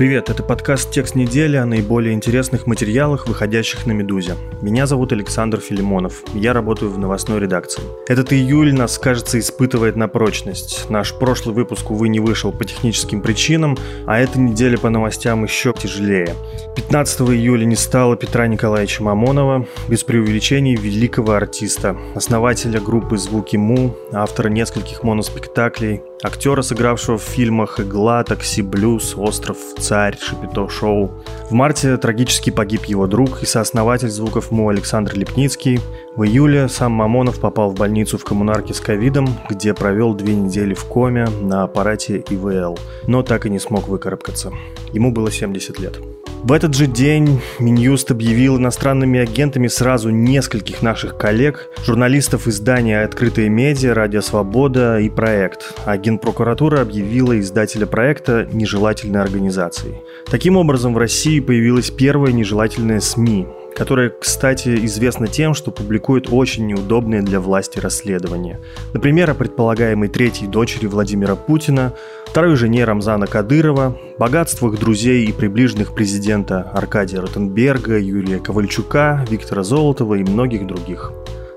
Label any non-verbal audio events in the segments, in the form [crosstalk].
Привет, это подкаст «Текст недели» о наиболее интересных материалах, выходящих на «Медузе». Меня зовут Александр Филимонов, я работаю в новостной редакции. Этот июль нас, кажется, испытывает на прочность. Наш прошлый выпуск, увы, не вышел по техническим причинам, а эта неделя по новостям еще тяжелее. 15 июля не стало Петра Николаевича Мамонова, без преувеличений великого артиста, основателя группы «Звуки Му», автора нескольких моноспектаклей, актера, сыгравшего в фильмах «Игла», «Такси Блюз», «Остров», «Царь», «Шапито Шоу». В марте трагически погиб его друг и сооснователь звуков МУ Александр Лепницкий. В июле сам Мамонов попал в больницу в коммунарке с ковидом, где провел две недели в коме на аппарате ИВЛ, но так и не смог выкарабкаться. Ему было 70 лет. В этот же день Минюст объявил иностранными агентами сразу нескольких наших коллег, журналистов издания «Открытые медиа», «Радио Свобода» и «Проект». А Генпрокуратура объявила издателя проекта нежелательной организацией. Таким образом, в России появилась первая нежелательная СМИ, которая, кстати, известна тем, что публикует очень неудобные для власти расследования. Например, о предполагаемой третьей дочери Владимира Путина, второй жене Рамзана Кадырова, богатствах друзей и приближенных президента Аркадия Ротенберга, Юрия Ковальчука, Виктора Золотова и многих других.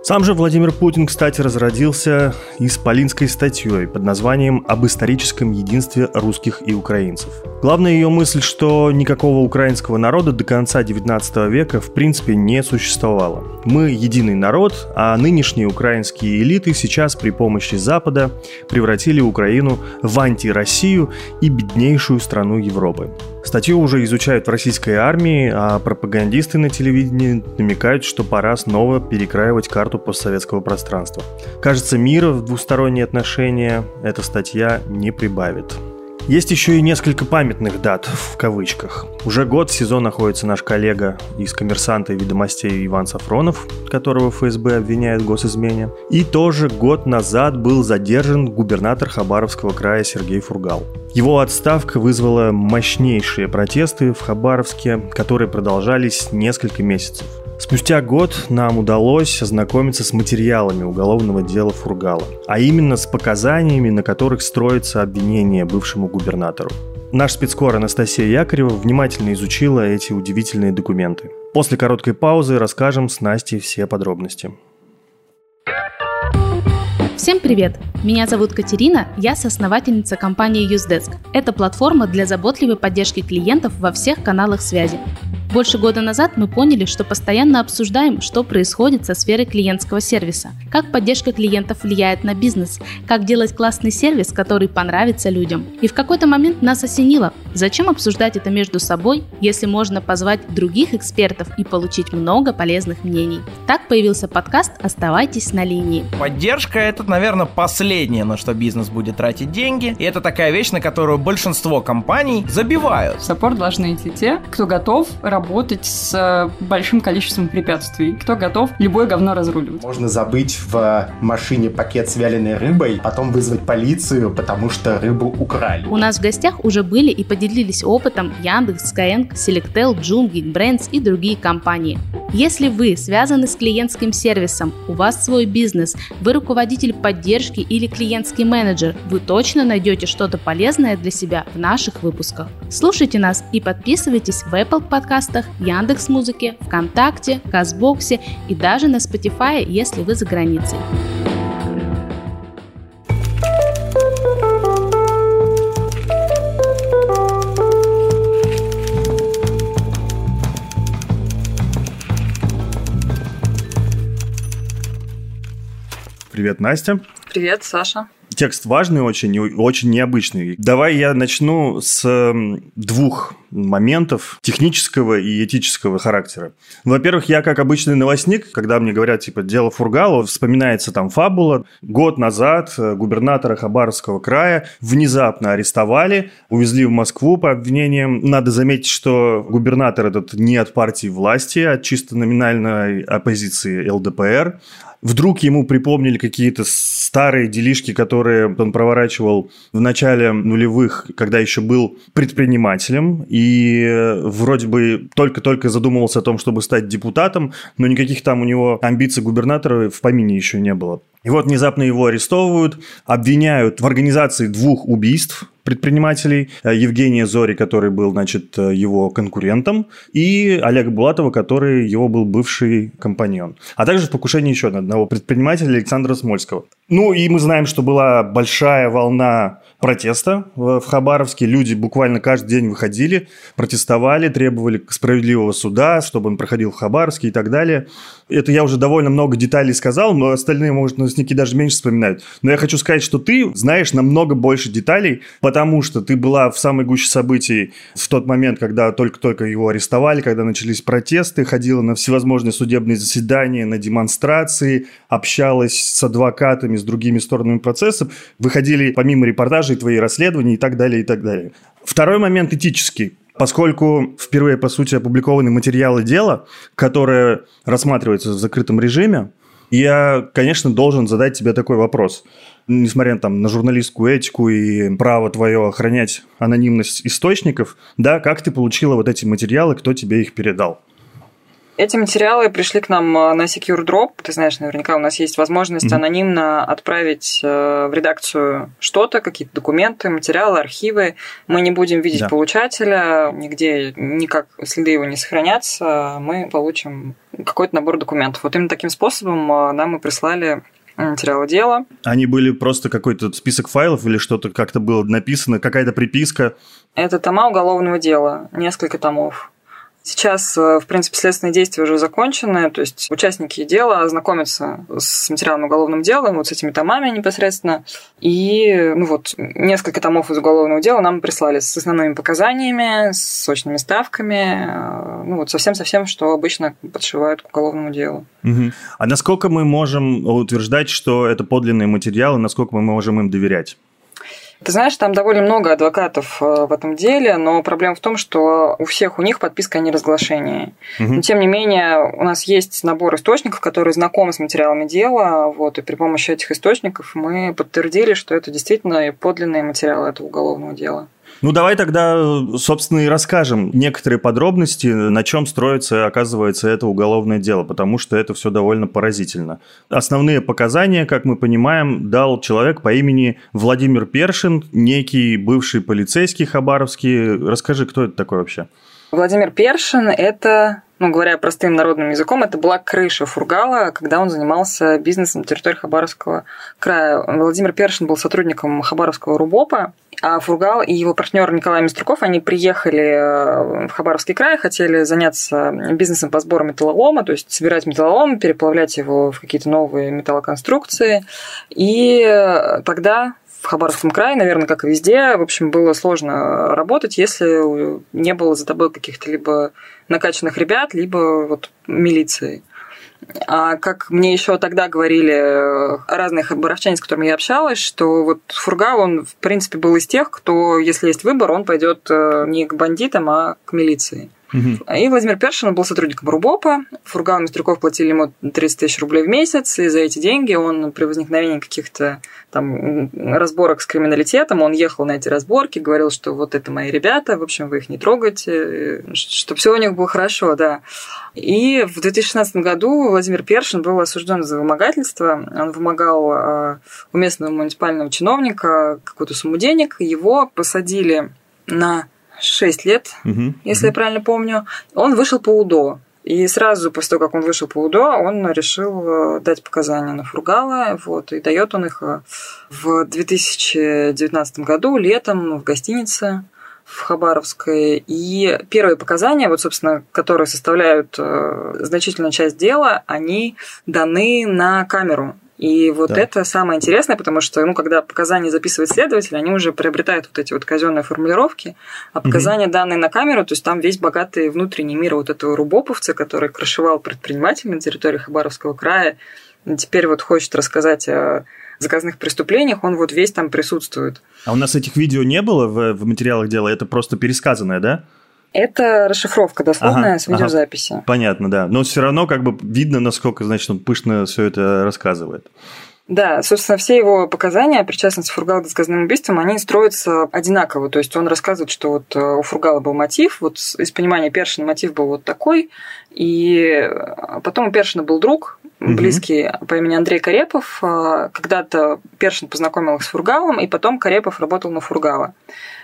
Сам же Владимир Путин, кстати, разродился исполинской статьей под названием «Об историческом единстве русских и украинцев». Главная ее мысль, что никакого украинского народа до конца 19 века в принципе не существовало. Мы единый народ, а нынешние украинские элиты сейчас при помощи Запада превратили Украину в антироссию и беднейшую страну Европы. Статью уже изучают в российской армии, а пропагандисты на телевидении намекают, что пора снова перекраивать карту постсоветского пространства. Кажется, мира в двусторонние отношения эта статья не прибавит. Есть еще и несколько памятных дат, в кавычках. Уже год в СИЗО находится наш коллега из «Коммерсанта» и «Ведомостей» Иван Сафронов, которого ФСБ обвиняет в госизмене. И тоже год назад был задержан губернатор Хабаровского края Сергей Фургал. Его отставка вызвала мощнейшие протесты в Хабаровске, которые продолжались несколько месяцев. Спустя год нам удалось ознакомиться с материалами уголовного дела Фургала, а именно с показаниями, на которых строится обвинение бывшему губернатору. Наш спецкор Анастасия Якорева внимательно изучила эти удивительные документы. После короткой паузы расскажем с Настей все подробности. Всем привет! Меня зовут Катерина, я соосновательница компании UseDesk. Это платформа для заботливой поддержки клиентов во всех каналах связи. Больше года назад мы поняли, что постоянно обсуждаем, что происходит со сферой клиентского сервиса, как поддержка клиентов влияет на бизнес, как делать классный сервис, который понравится людям. И в какой-то момент нас осенило, зачем обсуждать это между собой, если можно позвать других экспертов и получить много полезных мнений. Так появился подкаст «Оставайтесь на линии». Поддержка – это, наверное, последнее, на что бизнес будет тратить деньги. И это такая вещь, на которую большинство компаний забивают. В саппорт должны идти те, кто готов работать работать с э, большим количеством препятствий. Кто готов любое говно разруливать. Можно забыть в машине пакет с вяленой рыбой, потом вызвать полицию, потому что рыбу украли. У нас в гостях уже были и поделились опытом Яндекс, Skyeng, Selectel, Joom, Geekbrands и другие компании. Если вы связаны с клиентским сервисом, у вас свой бизнес, вы руководитель поддержки или клиентский менеджер, вы точно найдете что-то полезное для себя в наших выпусках. Слушайте нас и подписывайтесь в Apple Podcast подкастах, Яндекс Музыке, ВКонтакте, Казбоксе и даже на Spotify, если вы за границей. Привет, Настя. Привет, Саша. Текст важный очень и очень необычный. Давай я начну с двух моментов технического и этического характера. Во-первых, я как обычный новостник, когда мне говорят, типа, дело Фургала, вспоминается там фабула. Год назад э, губернатора Хабаровского края внезапно арестовали, увезли в Москву по обвинениям. Надо заметить, что губернатор этот не от партии власти, а чисто номинальной оппозиции ЛДПР. Вдруг ему припомнили какие-то старые делишки, которые он проворачивал в начале нулевых, когда еще был предпринимателем, и вроде бы только-только задумывался о том, чтобы стать депутатом, но никаких там у него амбиций губернатора в помине еще не было. И вот внезапно его арестовывают, обвиняют в организации двух убийств предпринимателей. Э, Евгения Зори, который был, значит, э, его конкурентом, и Олега Булатова, который его был бывший компаньон. А также в покушении еще одного предпринимателя Александра Смольского. Ну, и мы знаем, что была большая волна протеста в Хабаровске. Люди буквально каждый день выходили, протестовали, требовали справедливого суда, чтобы он проходил в Хабаровске и так далее. Это я уже довольно много деталей сказал, но остальные, может, новостники даже меньше вспоминают. Но я хочу сказать, что ты знаешь намного больше деталей, потому что ты была в самой гуще событий в тот момент, когда только-только его арестовали, когда начались протесты, ходила на всевозможные судебные заседания, на демонстрации, общалась с адвокатами, с другими сторонами процесса, выходили помимо репортажей и твои расследования и так далее, и так далее. Второй момент этический. Поскольку впервые, по сути, опубликованы материалы дела, которые рассматриваются в закрытом режиме, я, конечно, должен задать тебе такой вопрос. Несмотря там, на журналистскую этику и право твое охранять анонимность источников, да, как ты получила вот эти материалы, кто тебе их передал? Эти материалы пришли к нам э, на Secure Drop. Ты знаешь, наверняка у нас есть возможность mm-hmm. анонимно отправить э, в редакцию что-то, какие-то документы, материалы, архивы. Мы не будем видеть да. получателя, нигде никак следы его не сохранятся. Мы получим какой-то набор документов. Вот именно таким способом э, нам и прислали материалы дела. Они были просто какой-то список файлов или что-то как-то было написано, какая-то приписка? Это тома уголовного дела, несколько томов. Сейчас, э, в принципе, следственные действия уже закончены, то есть участники дела ознакомятся с материалом уголовным делом, вот с этими томами непосредственно. И, ну вот, несколько томов из уголовного дела нам прислали с основными показаниями, с сочными ставками, э, ну вот совсем-совсем, что обычно подшивают к уголовному делу. Угу. А насколько мы можем утверждать, что это подлинные материалы, насколько мы можем им доверять? Ты знаешь, там довольно много адвокатов э, в этом деле, но проблема в том, что у всех у них подписка о неразглашении. Угу. Но тем не менее, у нас есть набор источников, которые знакомы с материалами дела, вот, и при помощи этих источников мы подтвердили, что это действительно подлинные материалы этого уголовного дела. Ну, давай тогда, собственно, и расскажем некоторые подробности, на чем строится, оказывается, это уголовное дело, потому что это все довольно поразительно. Основные показания, как мы понимаем, дал человек по имени Владимир Першин, некий бывший полицейский хабаровский. Расскажи, кто это такой вообще? Владимир Першин – это ну, говоря простым народным языком, это была крыша Фургала, когда он занимался бизнесом на территории Хабаровского края. Владимир Першин был сотрудником Хабаровского РУБОПа, а Фургал и его партнер Николай Миструков, они приехали э, в Хабаровский край, хотели заняться бизнесом по сбору металлолома, то есть собирать металлолом, переплавлять его в какие-то новые металлоконструкции. И тогда в Хабаровском крае, наверное, как и везде, в общем, было сложно работать, если не было за тобой каких-то либо накачанных ребят, либо вот милиции. А как мне еще тогда говорили э, разные хабаровчане, с которыми я общалась, что вот Фургал, он, в принципе, был из тех, кто, если есть выбор, он пойдет э, не к бандитам, а к милиции. И Владимир Першин был сотрудником РУБОПа. Фургал и Мистрюков платили ему 30 тысяч рублей в месяц, и за эти деньги он при возникновении каких-то там разборок с криминалитетом, он ехал на эти разборки, говорил, что вот это мои ребята, в общем, вы их не трогайте, чтобы все у них было хорошо, да. И в 2016 году Владимир Першин был осужден за вымогательство. Он вымогал а, у местного муниципального чиновника какую-то сумму денег. Его посадили на 6 лет, угу, если угу. я правильно помню. Он вышел по УДО. И сразу после того, как он вышел по УДО, он решил э, дать показания на Фургала, вот, и дает он их э, в 2019 году, летом, в гостинице в Хабаровской. И первые показания, вот, собственно, которые составляют э, значительную часть дела, они даны на камеру. И вот Да. это самое интересное, потому что, ну, когда показания записывает следователь, они уже приобретают вот эти вот казенные формулировки, а показания, данные на камеру, то есть там весь богатый внутренний мир вот этого рубоповца, который крышевал предпринимателей на территории Хабаровского края, теперь вот хочет рассказать о заказных преступлениях, он вот весь там присутствует. А у нас этих видео не было в, в материалах дела, это просто пересказанное, да? Это расшифровка дословная Ага, с видеозаписи. Понятно, да. Но все равно как бы видно, насколько, значит, он пышно все это рассказывает. Да, собственно, все его показания о причастности Фургала к заказным убийствам, они строятся одинаково. То есть он рассказывает, что вот э, у Фургала был мотив, вот из понимания Першина мотив был вот такой, и э, потом у Першина был друг, близкий по имени Андрей Карепов. Э, Когда-то Першин познакомил их с Фургалом, и потом Карепов работал на Фургала.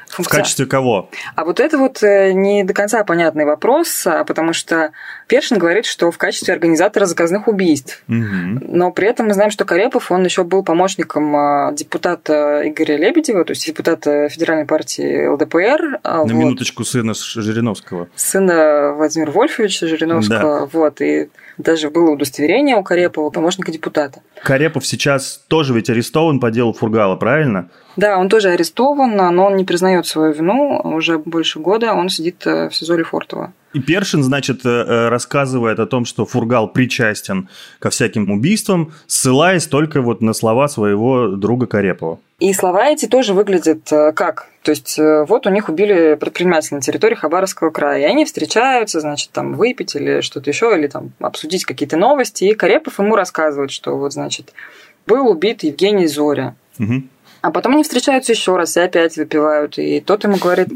В качестве кого? А вот это вот э, не до конца понятный вопрос, а, потому что Першин говорит, что в качестве организатора заказных убийств. Мгм. Но при этом мы знаем, что Карепов, он еще был помощником а, депутата Игоря Лебедева, то есть депутата Федеральной партии ЛДПР. а, На вот, минуточку сына Жириновского. Сына Владимира Вольфовича Жириновского. Вот, и даже было удостоверение у Карепова, помощника депутата. Карепов сейчас тоже ведь арестован по делу Фургала, правильно? Да, он тоже арестован, но он не признает свою вину. Уже больше года он сидит э, в СИЗО Лефортово. И Першин, значит, э, э, рассказывает о том, что Фургал причастен ко всяким убийствам, ссылаясь только вот на слова своего друга Карепова. И слова эти тоже выглядят как? То есть вот у них убили предпринимателя на территории Хабаровского края, и они встречаются, значит, там выпить или что-то еще, или там обсудить какие-то новости, и Карепов ему рассказывает, что вот, значит, был убит Евгений Зоря. Мгм. А потом они встречаются еще раз и опять выпивают. И тот ему говорит,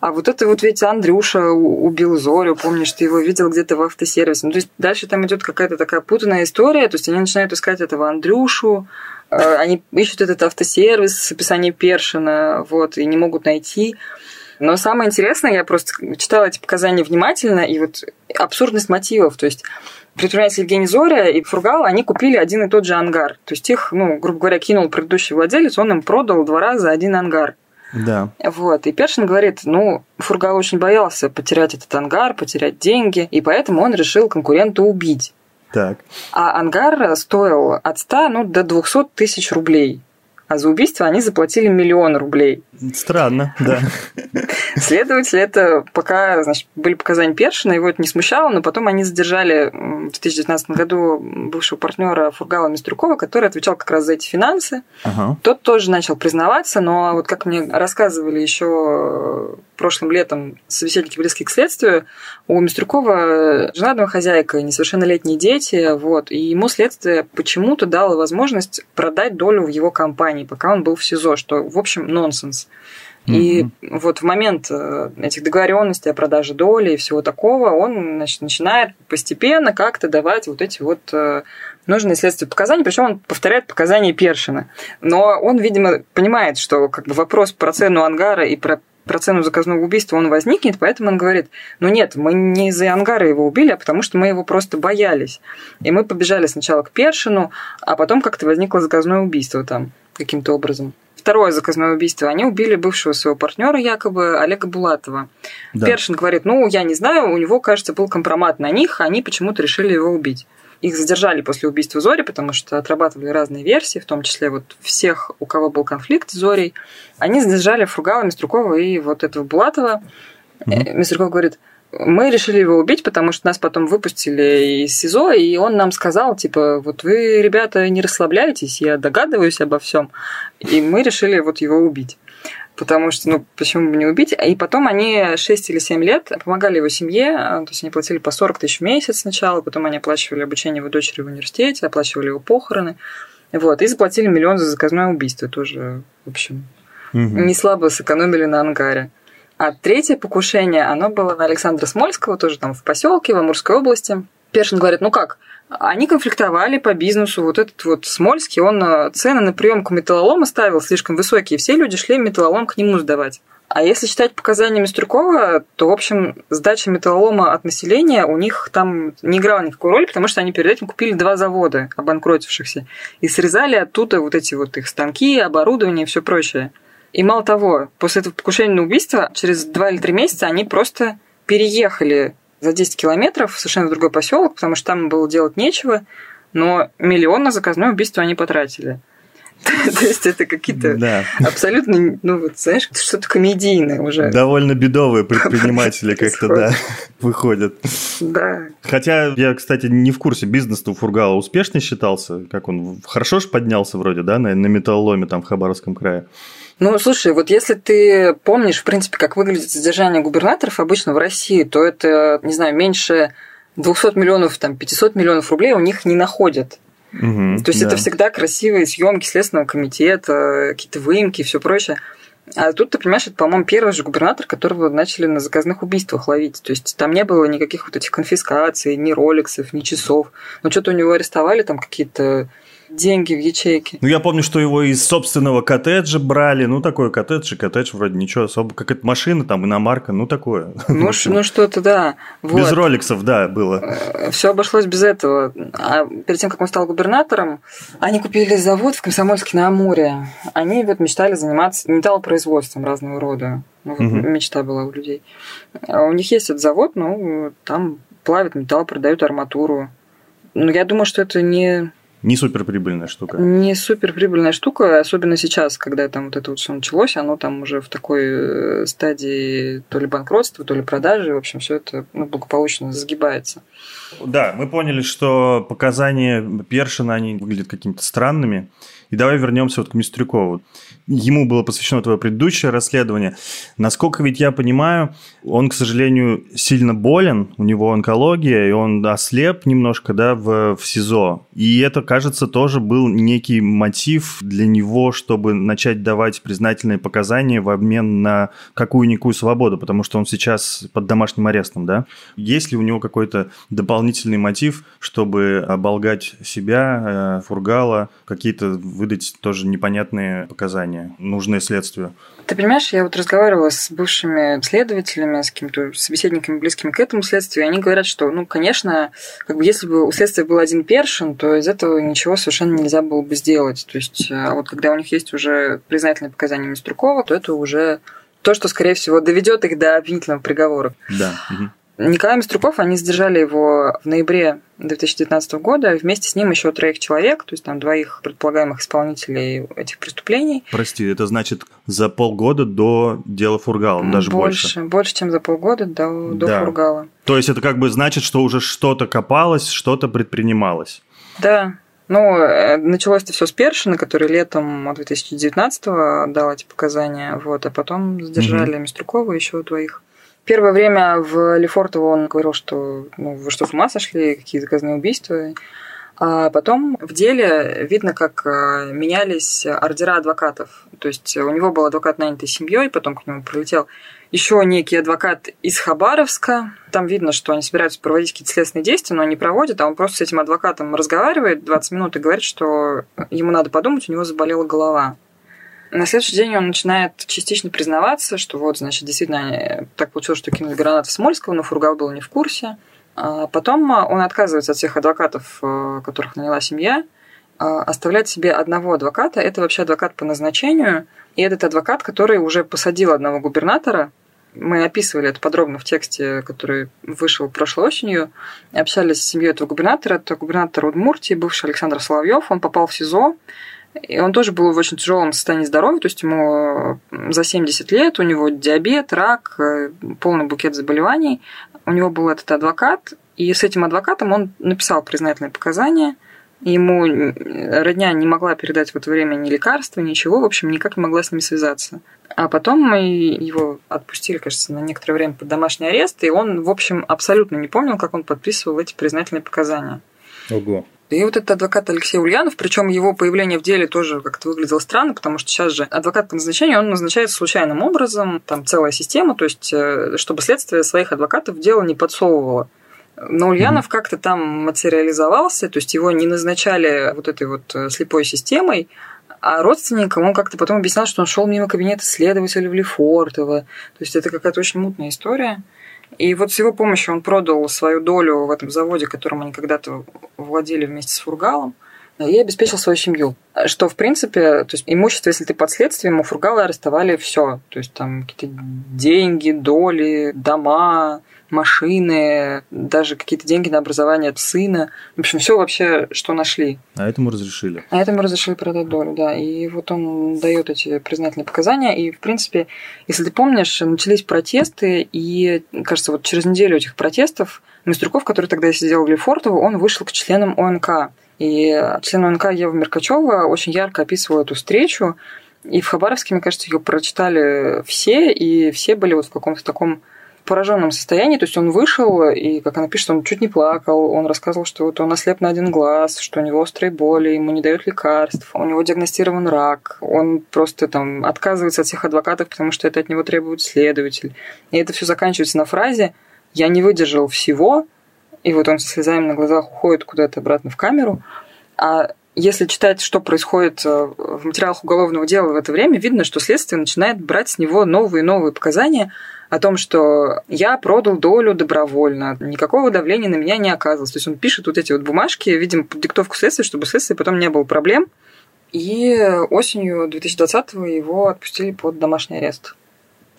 а вот это вот ведь Андрюша убил Зорю, помнишь, ты его видел где-то в автосервисе. Ну, то есть дальше там идет какая-то такая путанная история, то есть они начинают искать этого Андрюшу, э, они ищут этот автосервис с описанием Першина, вот, и не могут найти. Но самое интересное, я просто читала эти показания внимательно, и вот абсурдность мотивов, то есть предприниматель Евгений Зоря и Фургал, они купили один и тот же ангар. То есть их, ну, грубо говоря, кинул предыдущий владелец, он им продал два раза один ангар. Да. Вот. И Першин говорит, ну, Фургал очень боялся потерять этот ангар, потерять деньги, и поэтому он решил конкурента убить. Так. А ангар стоил от 100 ну, до 200 тысяч рублей. А за убийство они заплатили миллион рублей. Странно, да. Следователь, это пока, значит, были показания Першина, его это не смущало, но потом они задержали в 2019 году бывшего партнера Фургала Мистрюкова, который отвечал как раз за эти финансы. Ага. Тот тоже начал признаваться, но вот как мне рассказывали еще прошлым летом собеседники близкие к следствию, у Мистрюкова жена домохозяйка, несовершеннолетние дети, вот, и ему следствие почему-то дало возможность продать долю в его компании, пока он был в СИЗО, что, в общем, нонсенс. И вот в момент э, этих договоренностей о продаже доли и всего такого, он значит, начинает постепенно как-то давать вот эти вот э, нужные следствию показания, причем он повторяет показания Першина. Но он, видимо, понимает, что как бы вопрос про цену ангара и про про цену заказного убийства он возникнет, поэтому он говорит, ну нет, мы не из-за ангара его убили, а потому что мы его просто боялись. И мы побежали сначала к Першину, а потом как-то возникло заказное убийство там каким-то образом. Второе заказное убийство. Они убили бывшего своего партнера, якобы Олега Булатова. Да. Першин говорит, ну, я не знаю, у него, кажется, был компромат на них, они почему-то решили его убить. Их задержали после убийства Зори, потому что отрабатывали разные версии, в том числе вот всех, у кого был конфликт с Зорей. Они задержали Фругала, Мистрюкова и вот этого Булатова. Мгм. Мистрюков говорит, мы решили его убить, потому что нас потом выпустили из СИЗО, и он нам сказал, типа, вот вы, ребята, не расслабляйтесь, я догадываюсь обо всем, и мы решили вот его убить. Потому что, ну, почему бы не убить? И потом они 6 или 7 лет помогали его семье, то есть они платили по 40 тысяч в месяц сначала, потом они оплачивали обучение его дочери в университете, оплачивали его похороны, вот, и заплатили миллион за заказное убийство тоже, в общем, Мгм. не слабо сэкономили на ангаре. А третье покушение, оно было на Александра Смольского, тоже там в поселке в Амурской области. Першин говорит, ну как, они конфликтовали по бизнесу. Вот этот вот Смольский, он э, цены на приемку металлолома ставил слишком высокие. Все люди шли металлолом к нему сдавать. А если читать показания Мистрюкова, то, в общем, сдача металлолома от населения у них там не играла никакой роли, потому что они перед этим купили два завода, обанкротившихся, и срезали оттуда вот эти вот их станки, оборудование и все прочее. И мало того, после этого покушения на убийство, через два или три месяца они просто переехали за 10 километров в совершенно другой поселок, потому что там было делать нечего. но миллион на заказное убийство они потратили. [laughs] То есть это какие-то да. абсолютно, ну вот знаешь, что-то комедийное уже. Довольно бедовые предприниматели как-то, да, [laughs] выходят. Да. Хотя я, кстати, не в курсе, бизнес у Фургала успешный считался, как он хорошо же поднялся вроде, да, на, на металлоломе там в Хабаровском крае. Ну, слушай, вот если ты помнишь, в принципе, как выглядит содержание губернаторов обычно в России, то это, не знаю, меньше 200 миллионов, там, 500 миллионов рублей у них не находят. Угу, То есть да. это всегда красивые съемки Следственного комитета, какие-то выемки и все прочее. А тут, ты понимаешь, это, по-моему, первый же губернатор, которого начали на заказных убийствах ловить. То есть там не было никаких вот этих конфискаций, ни роликсов, ни часов. Но что-то у него арестовали там какие-то деньги в ячейке. Ну, я помню, что его из собственного коттеджа брали. Ну, такой коттедж и коттедж вроде ничего особо. Как это машина, там, иномарка, ну, такое. [laughs] Ну, ну что-то, да. Вот. Без роликсов, да, было. Э, Все обошлось без этого. А перед тем, как он стал губернатором, они купили завод в Комсомольске на Амуре. Они вот мечтали заниматься металлопроизводством разного рода. Ну, вот угу. Мечта была у людей. А у них есть этот завод, ну, там плавят металл, продают арматуру. Но я думаю, что это не не суперприбыльная штука. Не суперприбыльная штука, особенно сейчас, когда там вот это вот все началось, оно там уже в такой э, стадии то ли банкротства, то ли продажи, в общем, все это ну, благополучно загибается. Да, мы поняли, что показания Першина, они выглядят какими-то странными. И давай вернемся вот к Мистрюкову ему было посвящено твое предыдущее расследование. Насколько ведь я понимаю, он, к сожалению, сильно болен, у него онкология, и он ослеп немножко, да, в, в СИЗО. И это, кажется, тоже был некий мотив для него, чтобы начать давать признательные показания в обмен на какую-никакую свободу, потому что он сейчас под домашним арестом, да? Есть ли у него какой-то дополнительный мотив, чтобы оболгать себя, э, Фургала, какие-то выдать тоже непонятные показания? нужные следствию. Ты понимаешь, я вот разговаривала с бывшими следователями, с какими-то собеседниками, близкими к этому следствию, и они говорят, что, ну, конечно, как бы если бы у следствия был один першин, то из этого ничего совершенно нельзя было бы сделать. То есть, а вот когда у них есть уже признательные показания Миструкова, то это уже то, что, скорее всего, доведет их до обвинительного приговора. Да. Николай Миструков, они задержали его в ноябре 2019 года, вместе с ним еще троих человек, то есть там двоих предполагаемых исполнителей этих преступлений. Прости, это значит за полгода до дела Фургала, даже больше? Больше, больше чем за полгода до, до да. Фургала. То есть это как бы значит, что уже что-то копалось, что-то предпринималось? Да, ну, э, началось это все с Першина, который летом 2019-го дал эти показания, вот, а потом задержали угу. Миструкова еще двоих. Первое время в Лефортово он говорил, что ну, вы что, с ума сошли, какие заказные убийства. А потом в деле видно, как э, менялись ордера адвокатов. То есть у него был адвокат нанятый семьей, потом к нему прилетел еще некий адвокат из Хабаровска. Там видно, что они собираются проводить какие-то следственные действия, но они проводят, а он просто с этим адвокатом разговаривает 20 минут и говорит, что ему надо подумать, у него заболела голова. На следующий день он начинает частично признаваться, что вот, значит, действительно так получилось, что кинули гранаты в Смольского, но Фургал был не в курсе. А потом он отказывается от всех адвокатов, э, которых наняла семья, а оставляет себе одного адвоката. Это вообще адвокат по назначению. И этот адвокат, который уже посадил одного губернатора, мы описывали это подробно в тексте, который вышел прошлой осенью. Общались с семьей этого губернатора. Это губернатор Удмуртии, бывший Александр Соловьев. Он попал в СИЗО. И он тоже был в очень тяжелом состоянии здоровья, то есть ему за 70 лет, у него диабет, рак, э, полный букет заболеваний. У него был этот адвокат, и с этим адвокатом он написал признательные показания. Ему родня не могла передать в это время ни лекарства, ничего, в общем, никак не могла с ним связаться. А потом мы его отпустили, кажется, на некоторое время под домашний арест, и он, в общем, абсолютно не помнил, как он подписывал эти признательные показания. Ого. И вот этот адвокат Алексей Ульянов, причем его появление в деле тоже как-то выглядело странно, потому что сейчас же адвокат по назначению, он назначается случайным образом, там целая система, то есть э, чтобы следствие своих адвокатов в дело не подсовывало. Но Ульянов mm-hmm. как-то там материализовался, то есть его не назначали вот этой вот э, слепой системой, а родственникам он как-то потом объяснял, что он шел мимо кабинета следователя в Лефортово. То есть это какая-то очень мутная история. И вот с его помощью он продал свою долю в этом заводе, которым они когда-то владели вместе с Фургалом, и обеспечил свою семью. Что, в принципе, то есть имущество, если ты под следствием, у Фургала арестовали все. То есть там какие-то деньги, доли, дома, машины, даже какие-то деньги на образование сына. В общем, все вообще, что нашли. А этому разрешили. А этому разрешили продать долю, да. И вот он дает эти признательные показания. И, в принципе, если ты помнишь, начались протесты, и, кажется, вот через неделю этих протестов Мистрюков, который тогда сидел в Лефортово, он вышел к членам ОНК. И член ОНК Ева Меркачева очень ярко описывала эту встречу. И в Хабаровске, мне кажется, ее прочитали все, и все были вот в каком-то таком пораженном состоянии. То есть он вышел, и, как она пишет, он чуть не плакал. Он рассказывал, что вот он ослеп на один глаз, что у него острые боли, ему не дают лекарств, у него диагностирован рак. Он просто там отказывается от всех адвокатов, потому что это от него требует следователь. И это все заканчивается на фразе «я не выдержал всего», и вот он со слезами на глазах уходит куда-то обратно в камеру. А если читать, что происходит э, в материалах уголовного дела в это время, видно, что следствие начинает брать с него новые и новые показания о том, что я продал долю добровольно, никакого давления на меня не оказывалось. То есть он пишет вот эти вот бумажки, видимо, под диктовку следствия, чтобы следствие потом не было проблем. И осенью 2020-го его отпустили под домашний арест.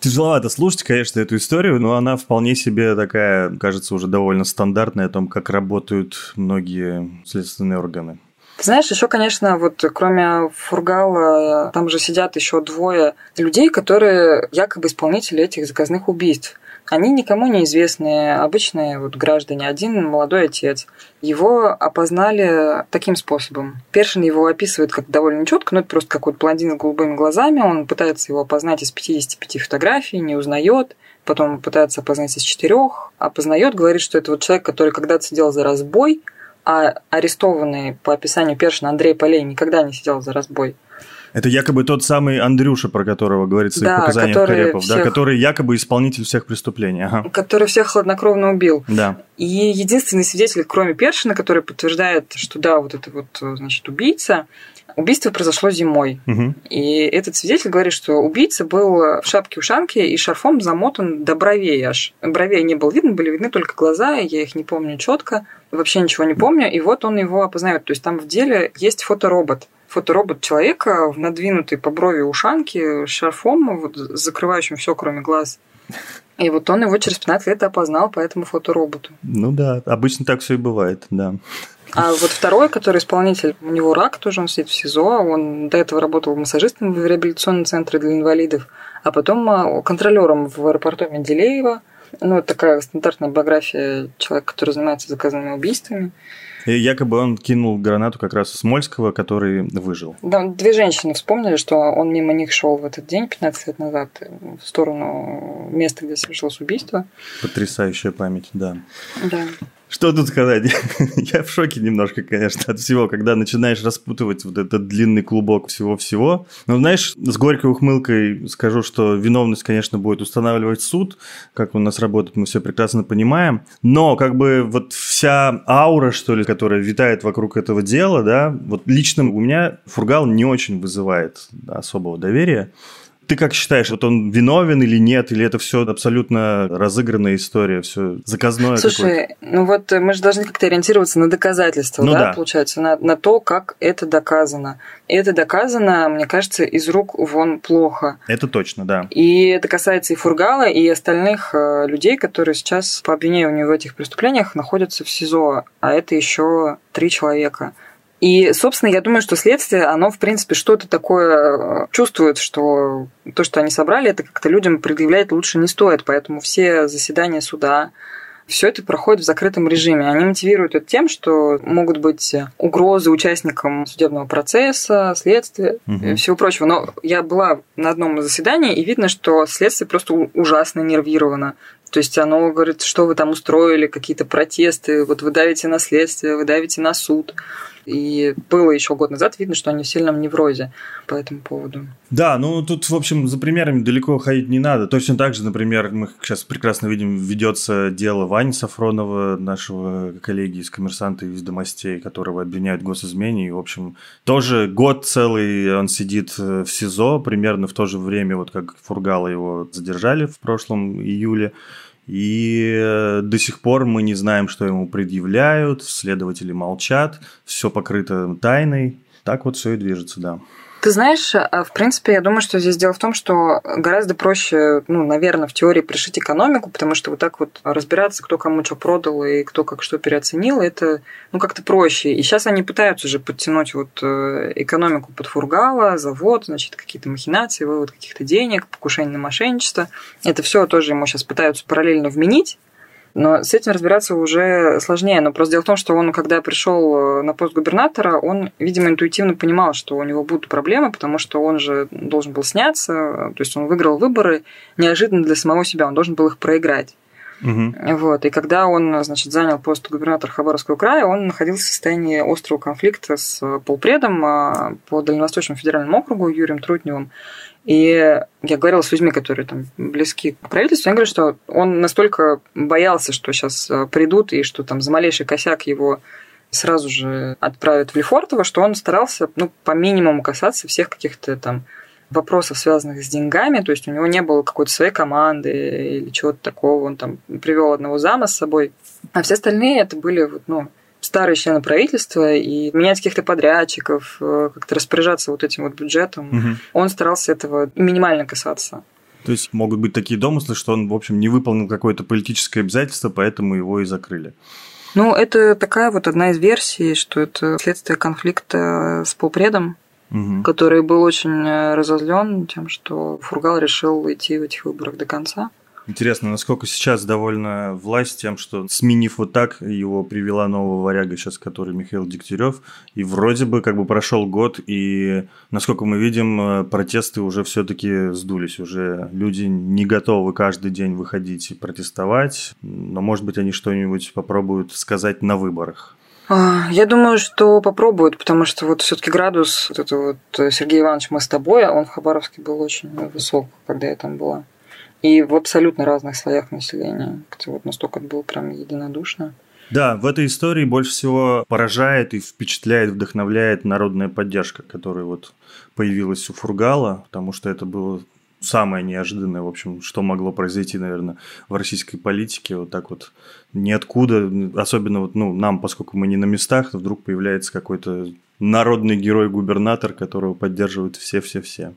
Тяжеловато слушать, конечно, эту историю, но она вполне себе такая, кажется, уже довольно стандартная о том, как работают многие следственные органы. Ты знаешь, еще, конечно, вот кроме Фургала, там же сидят еще двое людей, которые якобы исполнители этих заказных убийств. Они никому не известные, обычные вот граждане. Один молодой отец. Его опознали таким способом. Першин его описывает как довольно четко, но это просто какой-то блондин с голубыми глазами. Он пытается его опознать из 55 фотографий, не узнает. Потом пытается опознать из четырех. Опознает, говорит, что это вот человек, который когда-то сидел за разбой, а арестованный по описанию Першина Андрей Полей никогда не сидел за разбой. Это якобы тот самый Андрюша, про которого говорится да, в показаниях который Карепов, всех... да, который якобы исполнитель всех преступлений. Ага. Который всех хладнокровно убил. Да. И единственный свидетель, кроме Першина, который подтверждает, что да, вот это вот, значит, убийца, Убийство произошло зимой. Угу. И этот свидетель говорит, что убийца был в шапке-ушанке и шарфом замотан до бровей аж. Бровей не было видно, были видны только глаза, я их не помню четко, вообще ничего не помню. И вот он его опознает. То есть там в деле есть фоторобот фоторобот человека в надвинутой по брови ушанке шарфом, вот, закрывающим все, кроме глаз. И вот он его через 15 лет опознал по этому фотороботу. Ну да, обычно так все и бывает, да. А вот второй, который исполнитель, у него рак, тоже он сидит в СИЗО, он до этого работал массажистом в реабилитационном центре для инвалидов, а потом а, контролером в аэропорту Менделеева. Ну, это такая стандартная биография человека, который занимается заказанными убийствами. И якобы он кинул гранату как раз Смольского, который выжил. Да, две женщины вспомнили, что он мимо них шел в этот день, 15 лет назад, в сторону места, где совершилось убийство. Потрясающая память, да. Да. Что тут сказать? [laughs] Я в шоке немножко, конечно, от всего, когда начинаешь распутывать вот этот длинный клубок всего-всего. Но, знаешь, с горькой ухмылкой скажу, что виновность, конечно, будет устанавливать суд, как у нас работает, мы все прекрасно понимаем. Но, как бы, вот вся аура, что ли, которая витает вокруг этого дела, да, вот лично у меня Фургал не очень вызывает особого доверия. Ты как считаешь, вот он виновен или нет, или это все абсолютно разыгранная история, все заказное? Слушай, ну вот мы же должны как-то ориентироваться на доказательства, ну, да, да, получается, на, на то, как это доказано. И это доказано, мне кажется, из рук вон плохо. Это точно, да. И это касается и Фургала, и остальных э, людей, которые сейчас по обвинению в этих преступлениях находятся в СИЗО, а это еще три человека. И, собственно, я думаю, что следствие, оно, в принципе, что-то такое э, чувствует, что то, что они собрали, это как-то людям предъявлять лучше не стоит. Поэтому все заседания суда, все это проходит в закрытом режиме. Они мотивируют это тем, что могут быть угрозы участникам судебного процесса, следствия угу. и всего прочего. Но я была на одном из заседаний, и видно, что следствие просто ужасно нервировано. То есть оно говорит, что вы там устроили, какие-то протесты, вот вы давите на следствие, вы давите на суд. И было еще год назад видно, что они в сильном неврозе по этому поводу. Да, ну тут, в общем, за примерами далеко ходить не надо. Точно так же, например, мы сейчас прекрасно видим, ведется дело Вани Сафронова, нашего коллеги из «Коммерсанта» и из «Домостей», которого обвиняют в госизмене. И, в общем, тоже год целый он сидит э, в СИЗО, примерно в то же время, вот как Фургала его задержали в прошлом июле. И э, до сих пор мы не знаем, что ему предъявляют, следователи молчат, все покрыто тайной. Так вот все и движется, да. Ты знаешь, а, в принципе, я думаю, что здесь дело в том, что гораздо проще, ну, наверное, в теории пришить экономику, потому что вот так вот разбираться, кто кому что продал и кто как что переоценил, это, ну, как-то проще. И сейчас они пытаются уже подтянуть вот э, экономику под фургала, завод, значит, какие-то махинации, вывод каких-то денег, покушение на мошенничество. Это все тоже ему сейчас пытаются параллельно вменить, но с этим разбираться уже сложнее. Но просто дело в том, что он, когда пришел э, на пост губернатора, он, видимо, интуитивно понимал, что у него будут проблемы, потому что он же должен был сняться, то есть он выиграл выборы неожиданно для самого себя, он должен был их проиграть. Угу. Вот. И когда он, значит, занял пост губернатора Хабаровского края, он находился в состоянии острого конфликта с полпредом а, по Дальневосточному федеральному округу Юрием Трутневым. И я говорила с людьми, которые там близки к правительству, они говорят, что он настолько боялся, что сейчас э, придут и что там за малейший косяк его сразу же отправят в Лефортово, что он старался ну, по минимуму касаться всех каких-то там вопросов, связанных с деньгами, то есть у него не было какой-то своей команды или чего-то такого, он там привел одного зама с собой, а все остальные это были вот, ну, старые члены правительства и менять каких-то подрядчиков, э, как-то распоряжаться вот этим вот бюджетом. Угу. Он старался этого минимально касаться. То есть могут быть такие домыслы, что он, в общем, не выполнил какое-то политическое обязательство, поэтому его и закрыли. Ну, это такая вот одна из версий, что это следствие конфликта с полпредом, угу. который был очень э, разозлен тем, что Фургал решил идти в этих выборах до конца. Интересно, насколько сейчас довольна власть тем, что сменив вот так, его привела нового варяга сейчас, который Михаил Дегтярев, и вроде бы как бы прошел год, и насколько мы видим, э, протесты уже все-таки сдулись, уже люди не готовы каждый день выходить и протестовать, но может быть они что-нибудь попробуют сказать на выборах. А, я думаю, что попробуют, потому что вот все-таки градус, вот это вот э, Сергей Иванович, мы с тобой, он в Хабаровске был очень высок, когда я там была и в абсолютно разных слоях населения. Это вот настолько было прям единодушно. Да, в этой истории больше всего поражает и впечатляет, вдохновляет народная поддержка, которая вот появилась у Фургала, потому что это было самое неожиданное, в общем, что могло произойти, наверное, в российской политике. Вот так вот ниоткуда, особенно вот, ну, нам, поскольку мы не на местах, вдруг появляется какой-то народный герой-губернатор, которого поддерживают все-все-все.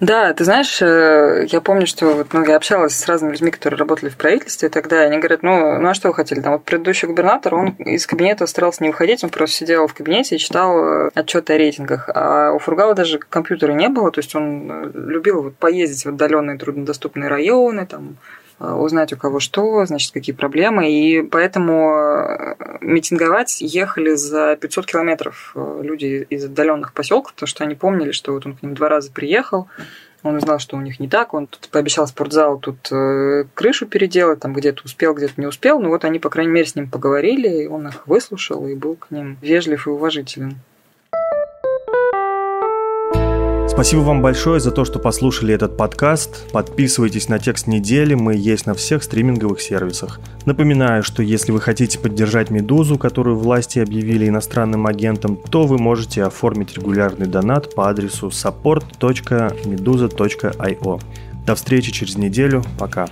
Да, ты знаешь, э, я помню, что вот, ну, я общалась с разными людьми, которые работали в правительстве и тогда, они говорят, ну, ну а что вы хотели? Там вот предыдущий губернатор, он из кабинета старался не выходить, он просто сидел в кабинете и читал э, отчеты о рейтингах. А у Фургала даже компьютера не было, то есть он э, любил вот поездить в отдаленные труднодоступные районы, там, узнать у кого что, значит, какие проблемы. И поэтому э, митинговать ехали за 500 километров э, люди из отдаленных поселков, потому что они помнили, что вот он к ним два раза приехал, он узнал, что у них не так, он тут пообещал спортзал тут крышу переделать, там где-то успел, где-то не успел, но вот они, по крайней мере, с ним поговорили, и он их выслушал и был к ним вежлив и уважителен. Спасибо вам большое за то, что послушали этот подкаст. Подписывайтесь на текст недели, мы есть на всех стриминговых сервисах. Напоминаю, что если вы хотите поддержать «Медузу», которую власти объявили иностранным агентом, то вы можете оформить регулярный донат по адресу support.meduza.io. До встречи через неделю. Пока.